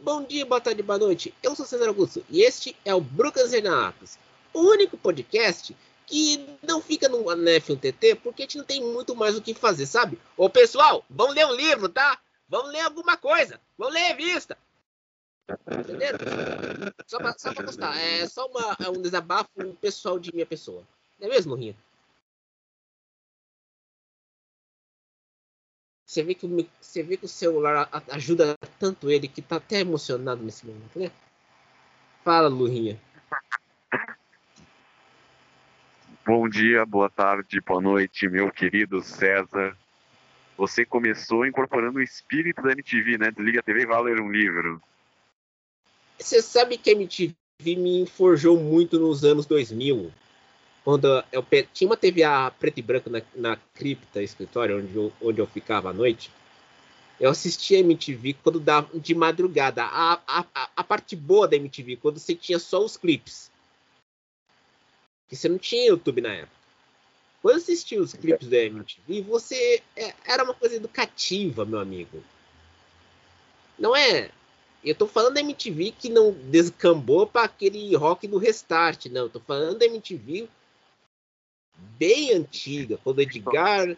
Bom dia, boa tarde, boa noite. Eu sou César Augusto e este é o Brucas Renatos, o único podcast que não fica no F1TT porque a gente não tem muito mais o que fazer, sabe? Ô pessoal, vamos ler um livro, tá? Vamos ler alguma coisa, vamos ler revista. Entenderam? Só pra, só pra constar, é só uma, é um desabafo pessoal de minha pessoa. Não é mesmo, Rinha? Você vê que o, você vê que o celular ajuda tanto ele que tá até emocionado nesse momento, né? Fala, Lurinha. Bom dia, boa tarde, boa noite, meu querido César. Você começou incorporando o espírito da MTV, né? Desliga a TV e vai ler um livro. Você sabe que a MTV me forjou muito nos anos 2000 quando eu tinha uma TV a preto e branco na, na cripta escritório onde eu, onde eu ficava à noite, eu assistia a MTV quando dava de madrugada. A, a, a parte boa da MTV, quando você tinha só os clipes. Que você não tinha YouTube na época. Quando assistia os clipes da MTV, você é, era uma coisa educativa, meu amigo. Não é. Eu tô falando da MTV que não descambou para aquele rock do restart, não. Eu tô falando da MTV bem antiga, quando Edgar,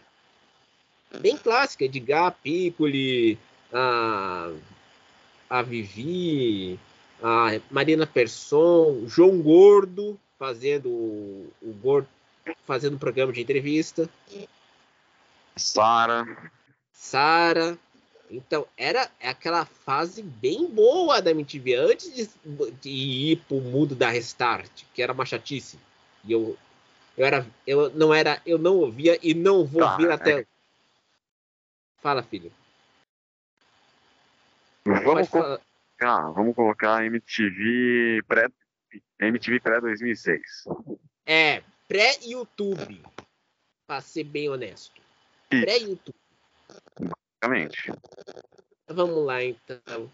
bem clássica, Edgar, Piccoli, a, a Vivi, a Marina Persson, João Gordo fazendo o, o Gordo fazendo um programa de entrevista. Sara. Sara. Então, era aquela fase bem boa da MTV, antes de, de ir pro mundo da Restart, que era uma chatice. E eu eu era, eu não era, eu não ouvia e não vou tá, ouvir é. até. Fala, filho. Vamos colocar, vamos colocar MTV pré MTV pré 2006. É, pré YouTube. Para ser bem honesto. Pré YouTube. Basicamente. Vamos lá então.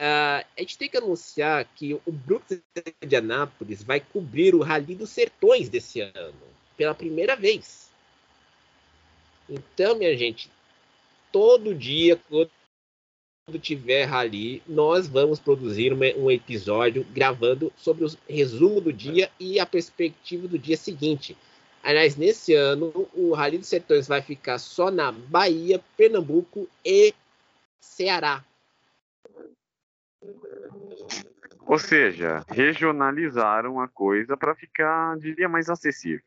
Uh, a gente tem que anunciar que o Brooks de Anápolis vai cobrir o Rally dos Sertões desse ano, pela primeira vez. Então, minha gente, todo dia, quando tiver rally, nós vamos produzir um episódio gravando sobre o resumo do dia e a perspectiva do dia seguinte. Aliás, nesse ano, o Rally dos Sertões vai ficar só na Bahia, Pernambuco e Ceará. Ou seja, regionalizaram a coisa para ficar, diria, mais acessível.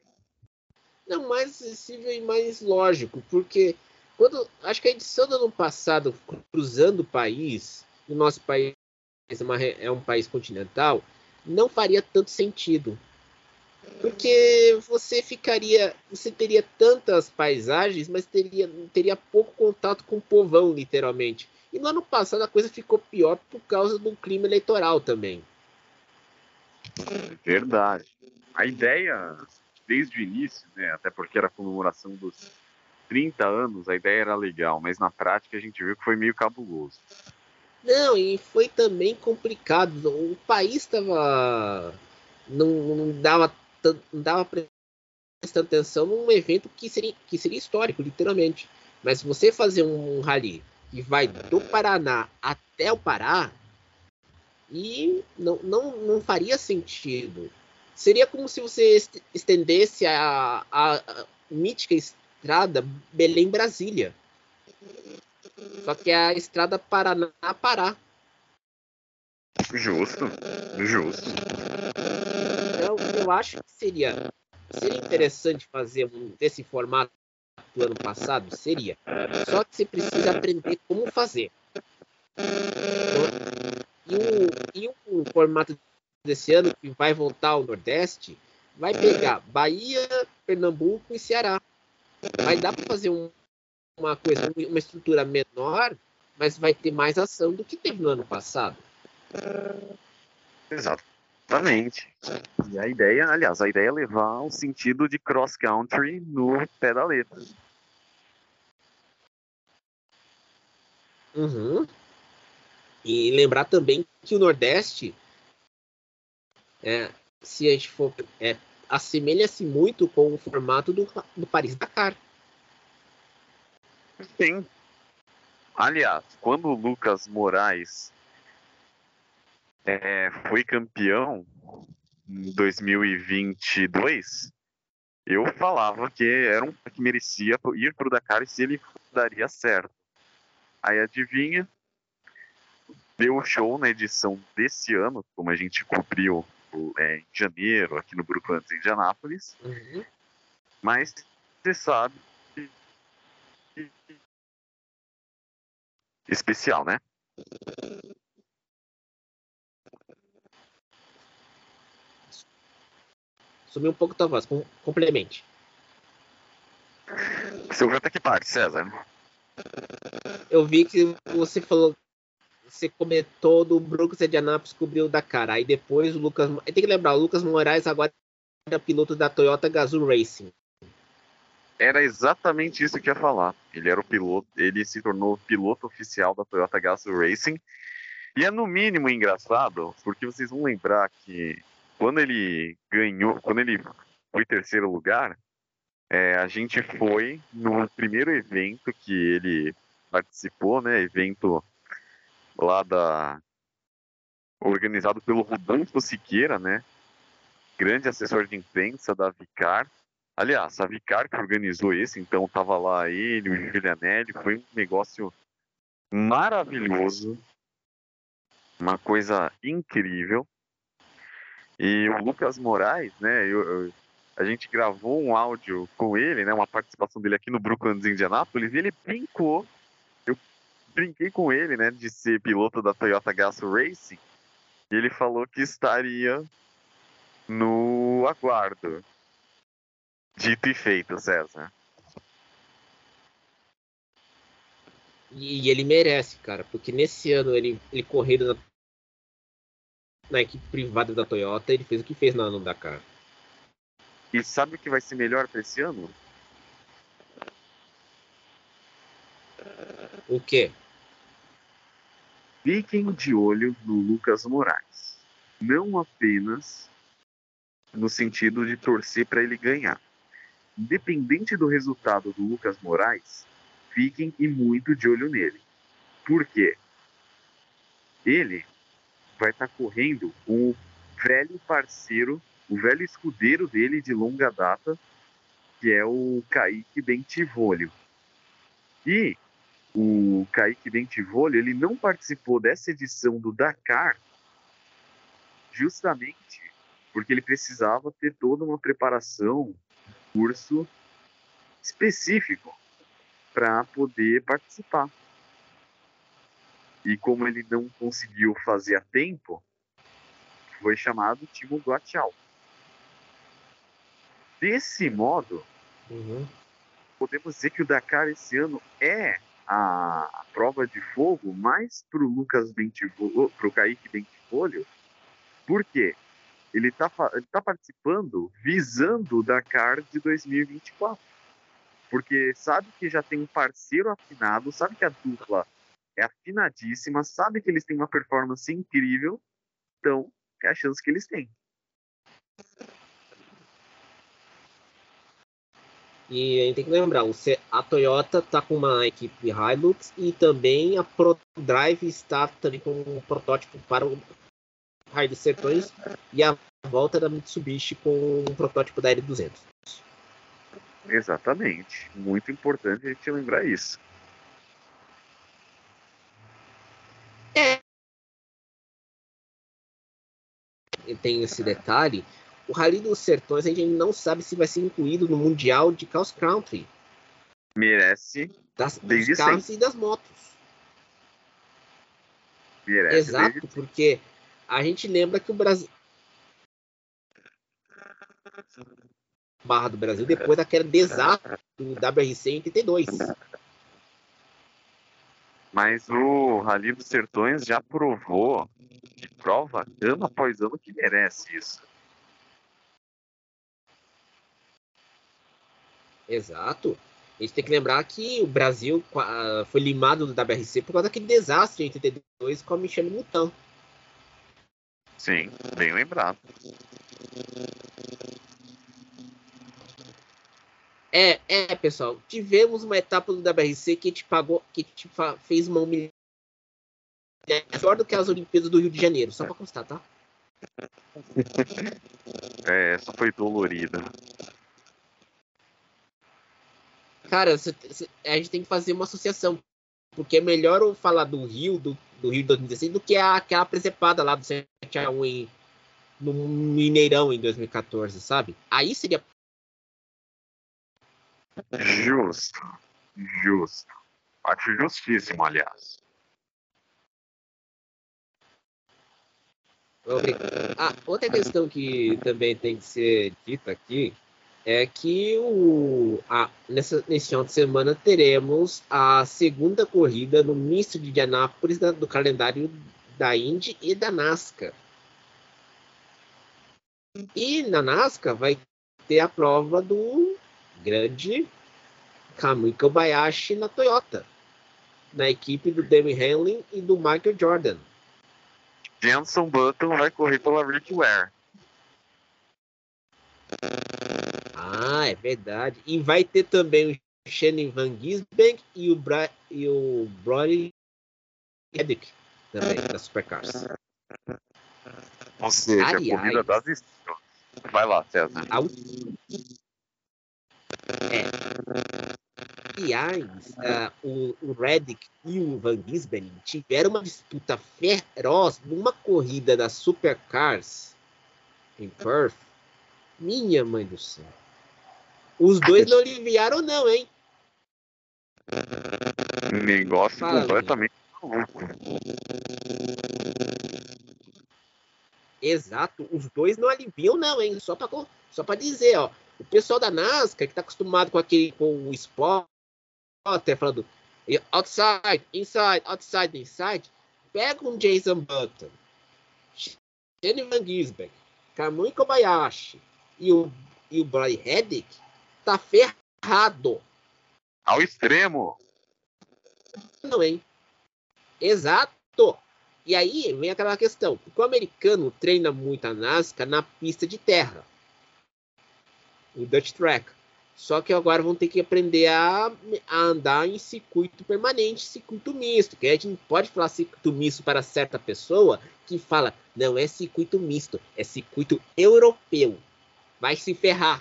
Não, mais acessível e mais lógico, porque quando acho que a edição do ano passado, cruzando o país, o nosso país é, uma, é um país continental, não faria tanto sentido. Porque você ficaria, você teria tantas paisagens, mas teria, teria pouco contato com o povão, literalmente. E no ano passado a coisa ficou pior por causa do clima eleitoral também. Verdade. A ideia, desde o início, né, até porque era a comemoração dos 30 anos, a ideia era legal, mas na prática a gente viu que foi meio cabuloso. Não, e foi também complicado. O país estava. Não, não, dava, não dava prestando atenção num evento que seria, que seria histórico, literalmente. Mas você fazer um rally que vai do Paraná até o Pará, e não, não, não faria sentido. Seria como se você estendesse a, a, a mítica estrada Belém-Brasília. Só que é a estrada Paraná-Pará. Justo, justo. Então, eu acho que seria, seria interessante fazer um desse formato do ano passado? Seria. Só que você precisa aprender como fazer. E o, e o formato desse ano, que vai voltar ao Nordeste, vai pegar Bahia, Pernambuco e Ceará. Vai dar para fazer um, uma coisa, uma estrutura menor, mas vai ter mais ação do que teve no ano passado. Exatamente. E a ideia, aliás, a ideia é levar o sentido de cross country no pé da letra. Uhum. E lembrar também que o Nordeste, é, se a gente for, é, assemelha-se muito com o formato do, do Paris Dakar. Sim. Aliás, quando o Lucas Moraes é, foi campeão em 2022, eu falava que era um que merecia ir para o Dakar e se ele daria certo. Aí adivinha, deu show na edição desse ano, como a gente cobriu é, em janeiro, aqui no Grupo Antes Indianápolis. Uhum. Mas você sabe. Especial, né? Sumiu um pouco tua voz, com, complemente. Você ouviu até que parte, César? Eu vi que você falou. Você comentou do Brooks de Anápolis cobriu da cara. Aí depois o Lucas. Tem que lembrar, o Lucas Moraes agora é piloto da Toyota Gazoo Racing. Era exatamente isso que eu ia falar. Ele era o piloto, ele se tornou piloto oficial da Toyota Gazoo Racing. E é no mínimo engraçado, porque vocês vão lembrar que quando ele ganhou, quando ele foi terceiro lugar, é, a gente foi no primeiro evento que ele participou, né? Evento lá da organizado pelo Rodolfo Siqueira, né? Grande assessor de imprensa da Vicar. Aliás, a Vicar que organizou esse, então tava lá ele, o Julianelli, foi um negócio maravilhoso, uma coisa incrível. E o Lucas Moraes, né? Eu, eu, a gente gravou um áudio com ele, né? Uma participação dele aqui no Brooklands Indianapolis, e ele brincou. Eu brinquei com ele, né? De ser piloto da Toyota Gazoo Racing. E ele falou que estaria no aguardo. Dito e feito, César. E ele merece, cara, porque nesse ano ele, ele correndo na na equipe privada da Toyota, ele fez o que fez no ano Dakar. E sabe o que vai ser melhor para esse ano? O quê? Fiquem de olho no Lucas Moraes. Não apenas no sentido de torcer para ele ganhar. Independente do resultado do Lucas Moraes, fiquem e muito de olho nele. Por quê? Ele vai estar tá correndo com o velho parceiro, o velho escudeiro dele de longa data, que é o Kaique Bentivolio. E o Kaique Bentivolio, ele não participou dessa edição do Dakar justamente porque ele precisava ter toda uma preparação, um curso específico para poder participar. E como ele não conseguiu fazer a tempo, foi chamado Timo Guatial. Desse modo, uhum. podemos dizer que o Dakar esse ano é a, prova de fogo mais para o Lucas para o Kaique Bentifolio, porque ele está tá participando visando o Dakar de 2024. Porque sabe que já tem um parceiro afinado, sabe que a dupla é afinadíssima, sabe que eles têm uma performance incrível, então é a chance que eles têm. E a gente tem que lembrar, a Toyota está com uma equipe Hilux e também a ProDrive está também com um protótipo para o Raio dos Sertões e a volta da Mitsubishi com um protótipo da L200. Exatamente. Muito importante a gente lembrar isso. Tem esse detalhe, o Rally dos Sertões a gente não sabe se vai ser incluído no Mundial de Cross Country. Merece. Das, dos carros e das motos. Merece Exato, desde... porque a gente lembra que o Brasil. Barra do Brasil depois daquele desastre do WRC em 82. Mas o Rally dos Sertões já provou de prova ano após ano que merece isso. Exato. A gente tem que lembrar que o Brasil foi limado do WRC por causa daquele desastre em 82 com a Michelle Mouton. Sim, bem lembrado. É, é, pessoal. Tivemos uma etapa do WRC que te pagou, que te fez uma humilhação pior do que as Olimpíadas do Rio de Janeiro, só pra constar, tá? É, essa foi dolorida. Cara, cê, cê, a gente tem que fazer uma associação. Porque é melhor eu falar do Rio, do, do Rio de 2016, do que a, aquela presepada lá do 7x1 em, no Mineirão em 2014, sabe? Aí seria. Justo. Justo. Acho justíssimo, aliás. Ah, outra questão que também tem que ser dita aqui é que o, a, nessa, nesse final de semana teremos a segunda corrida no misto de Indianápolis da, do calendário da Indy e da NASCAR. E na NASCAR vai ter a prova do grande Kamui Kobayashi na Toyota, na equipe do Demi Hamlin e do Michael Jordan. Jenson Button vai correr pela Rick Ware. Ah, é verdade. E vai ter também o Shannon Van Gisbank e o, Bra e o Brody Reddick também, da Supercars. Ou seja, Aliás, a corrida das estrelas. Vai lá, César. A... É. Aliás, uh, o, o Reddick e o Van Gisbergen tiveram uma disputa feroz numa corrida da Supercars em Perth. Minha mãe do céu. Os dois não aliviaram, não, hein? Negócio Fala, completamente maluco. Exato, os dois não aliviam, não, hein? Só pra, só pra dizer, ó. O pessoal da NASCAR, que tá acostumado com aquele com o esporte, até falando outside, inside, outside, inside, pega um Jason Button, Shane Van Gisberg, Kamui Kobayashi e o, e o Brian Reddick, tá ferrado. Ao extremo. Não, hein? Exato. E aí vem aquela questão, porque o americano treina muito a NASCAR na pista de terra. O Dutch Track. Só que agora vão ter que aprender a, a, andar em circuito permanente, circuito misto. Que a gente não pode falar circuito misto para certa pessoa que fala, não é circuito misto, é circuito europeu. Vai se ferrar.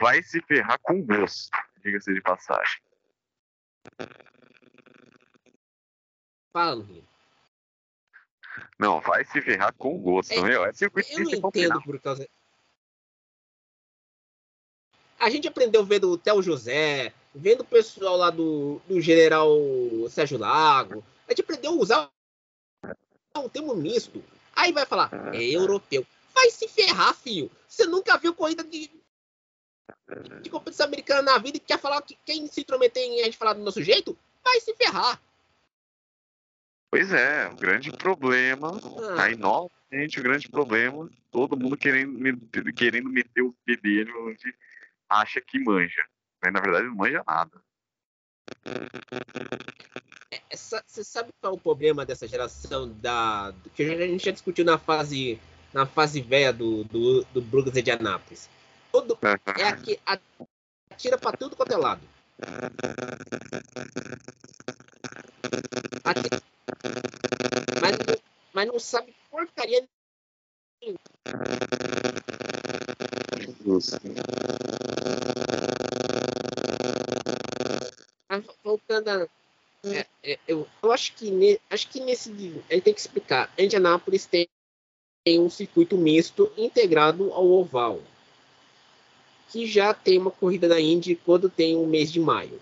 Vai se ferrar com gosto, diga-se de passagem. Fala, Luiz. Não, vai se ferrar com gosto, é, meu. É circuito eu não entendo por causa. A gente aprendeu vendo o Theo José, vendo o pessoal lá do, do General Sérgio Lago. A gente aprendeu a usar um termo misto. Aí vai falar, é europeu. Vai se ferrar, filho. Você nunca viu corrida de, de competição americana na vida e quer falar que quem se intrometer em a gente falar do nosso jeito? Vai se ferrar. Pois é, o grande problema, ah. aí novamente o grande problema, todo mundo querendo, querendo meter o bedelho onde acha que manja, mas na verdade não manja nada. Você sabe qual é o problema dessa geração da que a gente já discutiu na fase na fase velha do, do, do Brugge de Anápolis. Todo, é aqui, atira para tudo quanto é lado. Atira, mas, mas não sabe porcaria nenhuma. voltando a. É, é, eu, eu acho que, ne, acho que nesse. A gente tem que explicar. Indianápolis tem, tem um circuito misto integrado ao oval. Que já tem uma corrida da Indy quando tem o um mês de maio.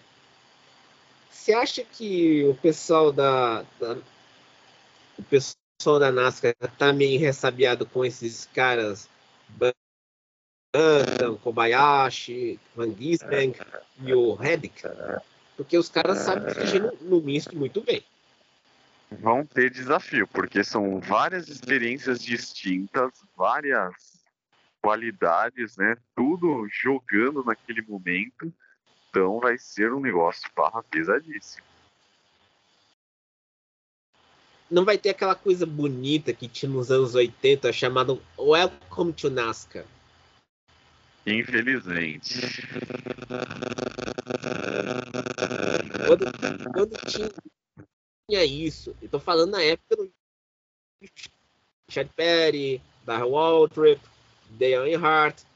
Você acha que o pessoal da, da o pessoal da NASCAR tá meio ressabiado com esses caras Button, Kobayashi, Van Gisbank e o Reddick? Porque os caras sabem dirigir no, no misto muito bem. Vão ter desafio, porque são várias experiências distintas, várias qualidades, né? Tudo jogando naquele momento. Então vai ser um negócio barra pesadíssimo. Não vai ter aquela coisa bonita que tinha nos anos 80 chamado Welcome to NASCAR. Infelizmente. Quando, quando tinha isso, eu tô falando na época do Chad Perry, da Waltrip, Dale Earnhardt,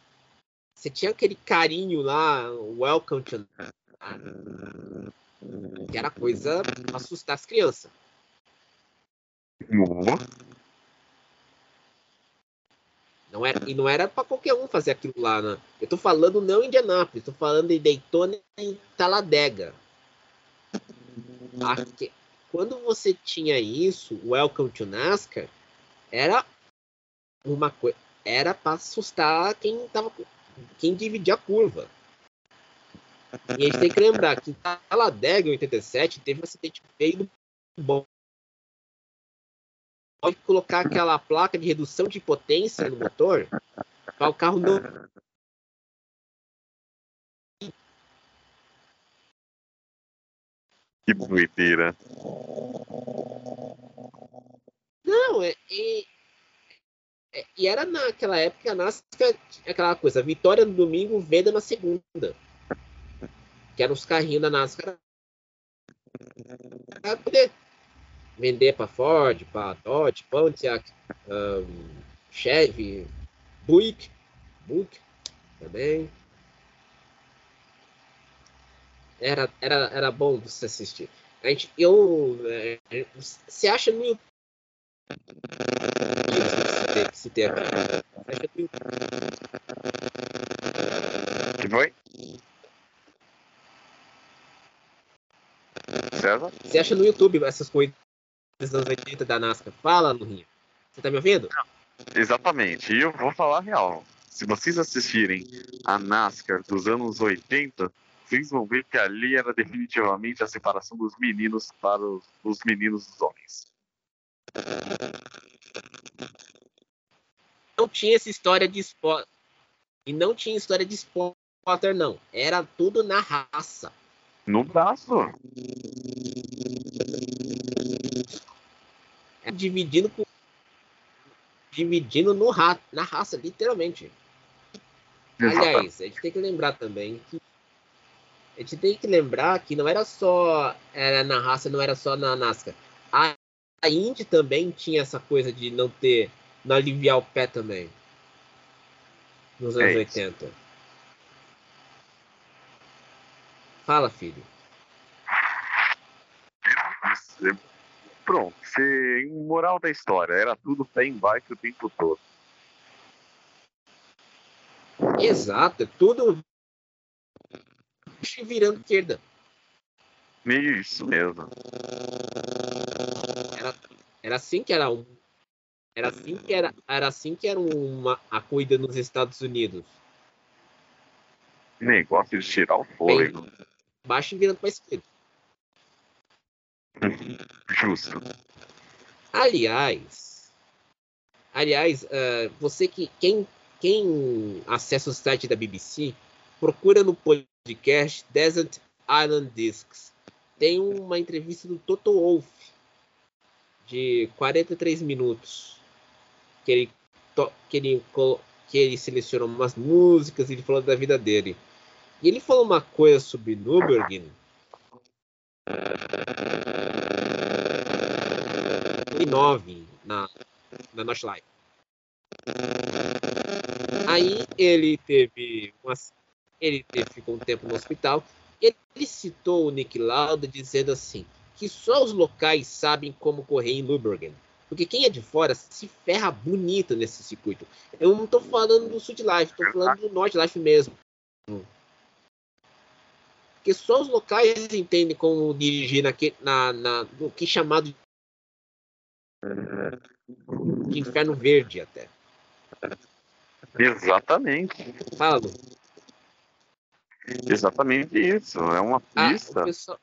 você tinha aquele carinho lá, welcome to que era coisa pra assustar as crianças. Não era, e não era para qualquer um fazer aquilo lá, né? Eu tô falando não em Indianápolis, tô falando em Daytona e Talladega. Aqui, quando você tinha isso, Welcome to NASCAR, era uma coisa, era para assustar quem tava, quem dividia a curva. E a gente tem que lembrar que Talladega, em 87, teve um acidente feio do bom pode colocar aquela placa de redução de potência no motor para o carro não. Que doideira. Não, é, E era naquela época a NASCAR, aquela coisa, vitória no domingo, venda na segunda. Que eram os carrinhos da NASCAR. Pra poder vender para Ford, para Dodge, Pontiac, um, Chevy, Buick, Buick também. Era, era, era bom você assistir. A gente, eu, é, você acha no Se tem aqui? No YouTube. Que foi? César? Você acha no YouTube essas coisas dos anos 80 da NASCAR. Fala, Lurinha. Você tá me ouvindo? Exatamente. E eu vou falar a real. Se vocês assistirem a NASCAR dos anos 80, vocês vão ver que ali era definitivamente a separação dos meninos para os, os meninos dos homens. Tinha essa história de esporte. E não tinha história de spotter, não. Era tudo na raça. No braço. É dividindo com, dividindo no ra, na raça, literalmente. Exatamente. Aliás, a gente tem que lembrar também que a gente tem que lembrar que não era só era na raça, não era só na NASCAR. A, a Indy também tinha essa coisa de não ter, não aliviar o pé também. Nos anos é 80. Fala, filho. Pronto, você, moral da história, era tudo pé embaixo o tempo todo. Exato, é tudo virando esquerda. Isso mesmo. Era, era assim que era um. Era assim que era, era assim que era uma a corrida nos Estados Unidos. Negócio de tirar o fôlego. Baixo e virando para esquerda. Justo. Aliás, aliás, uh, você que quem quem acessa o site da BBC, procura no podcast Desert Island Discs. Tem uma entrevista do Toto Wolff de 43 minutos que ele que ele que ele selecionou umas músicas e ele falou da vida dele. E ele falou uma coisa sobre Nürburgring 2009 na, na Notchlife. Aí ele teve uma, ele teve, ficou um tempo no hospital. Ele, ele citou o Nick Lauda dizendo assim que só os locais sabem como correr em Nürburgring. Porque quem é de fora se ferra bonito nesse circuito. Eu não estou falando do Sud Life, estou falando do North Life mesmo. Porque só os locais entendem como dirigir naquele, na, na, no que é chamado de inferno verde até. Exatamente. Fala. Exatamente isso. É uma ah, pista. Ah, pessoal...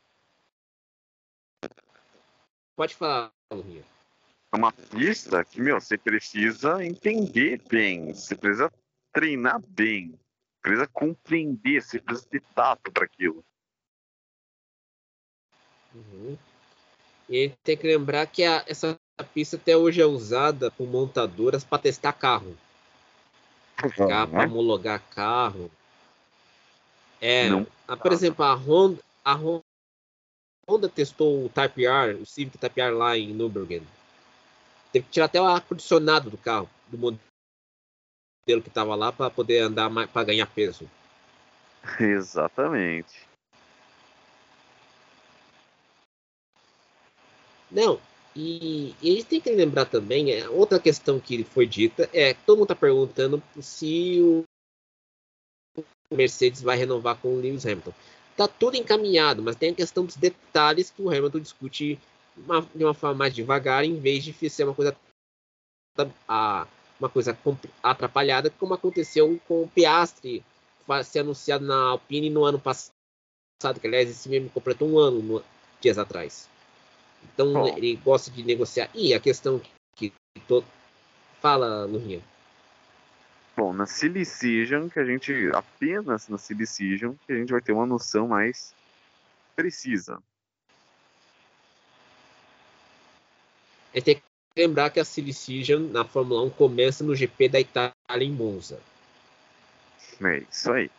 Pode falar, Lurinha. É uma pista que, meu, você precisa entender bem. Você precisa treinar bem. Precisa compreender. Você precisa ter tato para aquilo. Uhum. E tem que lembrar que a, essa pista até hoje é usada por montadoras para testar carro. Uhum. Para homologar carro. É, a, por exemplo, a Honda, a Honda testou o Type R, o Civic Type R lá em Nürburgring. Teve que tirar até o ar-condicionado do carro, do modelo que estava lá, para poder andar para ganhar peso. Exatamente. Não, e, e a gente tem que lembrar também, é, outra questão que foi dita é todo mundo está perguntando se o Mercedes vai renovar com o Lewis Hamilton. Tá tudo encaminhado, mas tem a questão dos detalhes que o Hamilton discute uma, de uma forma mais devagar, em vez de ser uma coisa a, uma coisa atrapalhada, como aconteceu com o Piastri ser anunciado na Alpine no ano passado, que aliás esse mesmo completou um ano no, dias atrás. Então Bom. ele gosta de negociar. E a questão que, que todo fala, Lurinha. Bom, na Silly Season, que a gente apenas na Silly Season, que a gente vai ter uma noção mais precisa. A gente tem que lembrar que a Silly Season na Fórmula 1 começa no GP da Itália em Monza. É isso aí.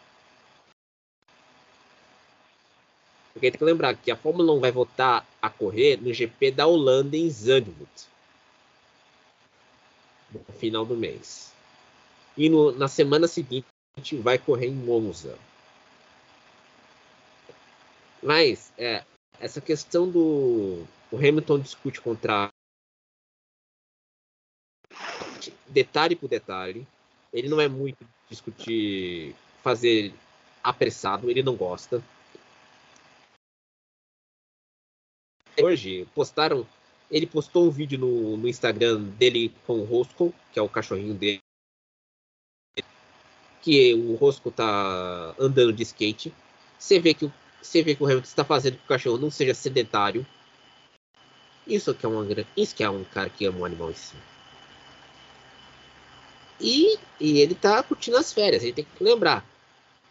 Porque tem que lembrar que a Fórmula 1 vai voltar a correr no GP da Holanda em Zandvoort. No final do mês. E no, na semana seguinte vai correr em Monza. Mas é, essa questão do o Hamilton discute contrato detalhe por detalhe. Ele não é muito discutir fazer apressado, ele não gosta. Hoje postaram, ele postou um vídeo no, no Instagram dele com o Roscoe, que é o cachorrinho dele, que o Rosco tá andando de skate. Você vê que o, você vê que o Hamilton está fazendo que o cachorro não seja sedentário. Isso que é uma isso que é um cara que ama um si. E, e ele tá curtindo as férias. A gente tem que lembrar.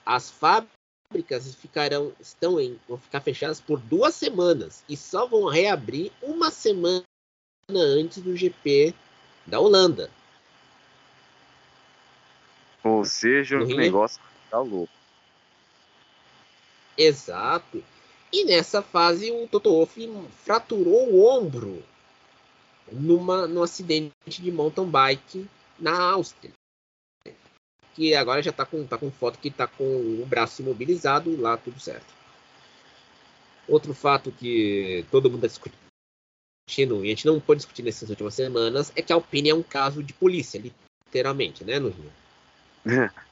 As fábricas ficarão estão em vão ficar fechadas por duas semanas e só vão reabrir uma semana antes do GP da Holanda. Ou seja, o negócio tá louco. Exato. E nessa fase o Toto Wolff fraturou o ombro numa, num acidente de mountain bike na Áustria. Que agora já tá com, tá com foto que tá com o braço imobilizado lá tudo certo. Outro fato que todo mundo está discutindo, e a gente não pode discutir nessas últimas semanas, é que a Alpine é um caso de polícia, literalmente, né, no Rio.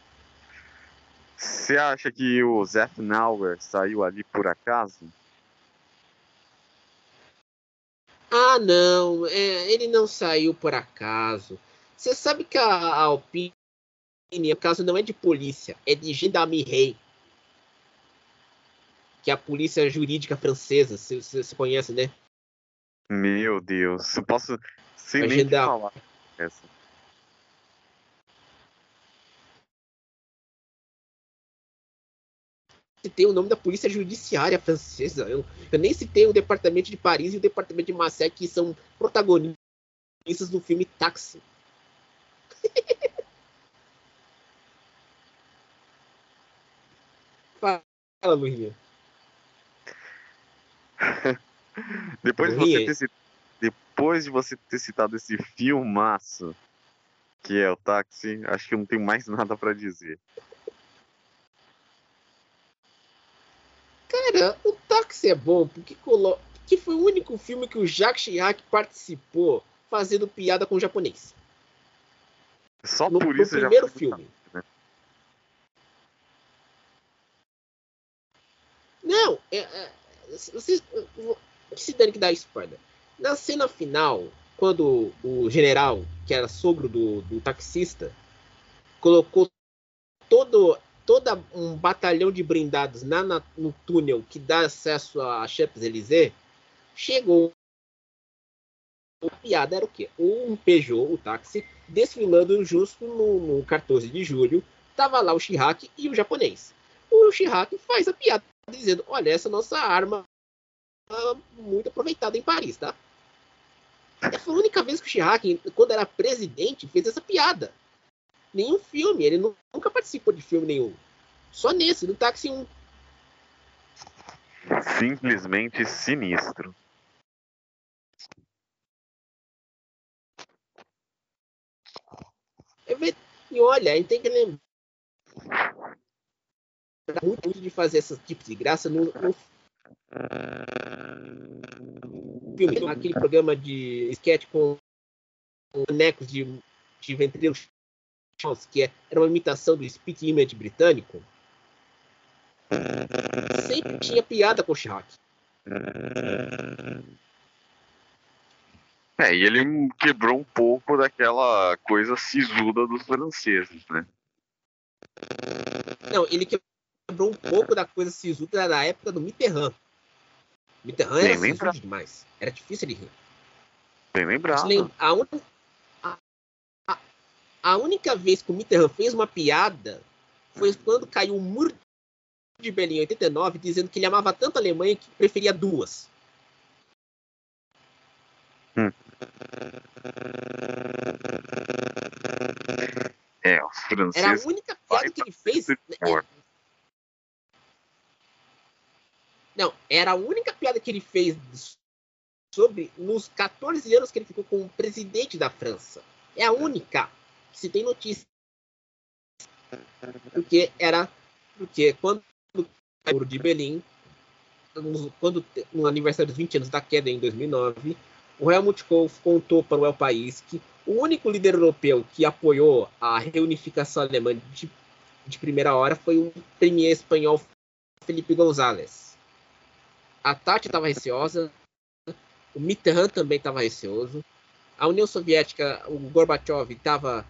Você acha que o Zef Nauer saiu ali por acaso? Ah, não. É, ele não saiu por acaso. Você sabe que a Alpine, o caso não é de polícia, é de gendarmerie. Que é a polícia jurídica francesa. Você conhece, né? Meu Deus. Eu posso. Sem a nem gendar... falar essa. citei o nome da polícia judiciária francesa. Eu, eu, nem citei o departamento de Paris e o departamento de Marseille, que são protagonistas do filme Táxi. Fala, Lurinha. depois, de você ter, depois de você ter citado esse filmaço que é o Táxi, acho que eu não tenho mais nada para dizer. Cara, o Táxi é bom porque, colo... porque foi o único filme que o Jacques Chirac participou fazendo piada com o japonês. Só no, por isso no primeiro filme. Né? Não, é, é, vocês, se dane que dá spoiler. Na cena final, quando o general, que era sogro do, do taxista, colocou todo toda um batalhão de blindados na, na, no túnel que dá acesso a Champs-Élysées, chegou. A piada era o quê? Um Peugeot, o táxi, desfilando justo no, no 14 de julho. Tava lá o Chirac e o japonês. O Chirac faz a piada dizendo: Olha, essa nossa arma muito aproveitada em Paris, tá? Foi a única vez que o Chirac, quando era presidente, fez essa piada nenhum filme. Ele nunca participou de filme nenhum. Só nesse, no Táxi 1. Simplesmente sinistro. E olha, gente tem que lembrar muito de fazer esse tipo de graça no, no filme, aquele programa de sketch com bonecos de, de que é, era uma imitação do Spit Image britânico, sempre tinha piada com o Chirac. É, e ele quebrou um pouco daquela coisa sisuda dos franceses, né? Não, ele quebrou um pouco da coisa sisuda da época do Mitterrand. Mitterrand era sisudo demais. Era difícil de rir. Bem lembrado. A, un... a, a, a única vez que o Mitterrand fez uma piada foi quando caiu o muro de Berlim em 89, dizendo que ele amava tanto a Alemanha que preferia duas. É, os franceses. Era a única piada que ele fez. Não, era a única piada que ele fez sobre nos 14 anos que ele ficou como presidente da França. É a única que se tem notícia. Porque era. Porque quando o muro de Berlim, quando no aniversário dos 20 anos da queda em 2009, o Helmut Kohl contou para o El País que o único líder europeu que apoiou a reunificação alemã de, de primeira hora foi o premier espanhol Felipe González. A Tati estava receosa, o Mitterrand também estava receoso, a União Soviética, o Gorbachev estava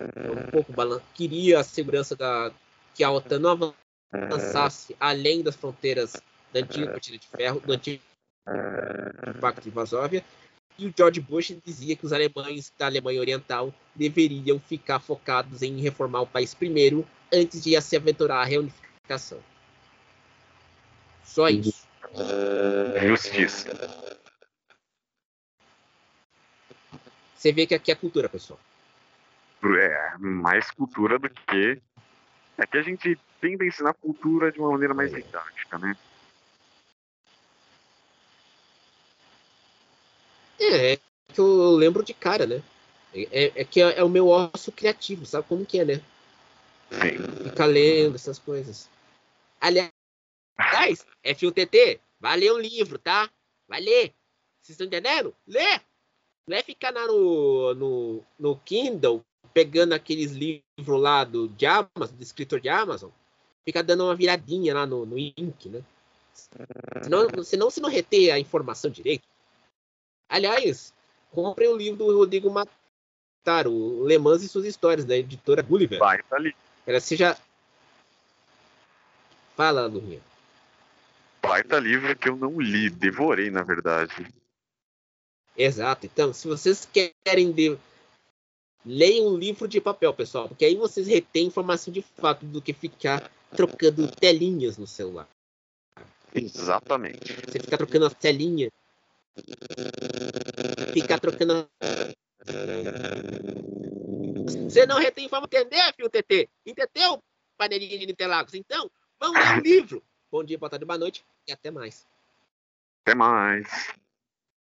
um pouco balançado, queria a segurança da que a OTAN não avançasse além das fronteiras da antiga cortina de ferro, do antigo Pacto de Varsóvia, e o George Bush dizia que os alemães da Alemanha Oriental deveriam ficar focados em reformar o país primeiro, antes de se aventurar a reunificação. Só isso. Justiça. Você vê que aqui é cultura, pessoal. É, mais cultura do que. É que a gente tenta ensinar cultura de uma maneira mais é. didática, né? É, é que eu lembro de cara, né? É, é que é, é, o meu osso criativo, sabe como que é, né? Ficar lendo essas coisas. Aliás, FUTT, vai ler um livro, tá? Vai ler. Vocês estão entendendo? Lê! Não é ficar no, no, no Kindle pegando aqueles livros lá do, de Amazon, do escritor de Amazon, fica dando uma viradinha lá no, no Ink, né? Senão, senão você não reter a informação direito. Aliás, comprem o livro do Rodrigo Mataro, o Le Mans e suas histórias, da editora Gulliver. Vai, tá ali. Ela seja. Fala, Lurinha. Baita livro que eu não li, devorei, na verdade. Exato. Então, se vocês querem. De... Leiam um livro de papel, pessoal, porque aí vocês retêm informação de fato do que ficar trocando telinhas no celular. Exatamente. Você ficar trocando as telinhas Ficar trocando. Você não retém forma entender, filho TT? Entendeu, panelinha de Interlagos? Então, vamos ler um livro. Bom dia, boa tarde, boa noite e até mais. Até mais.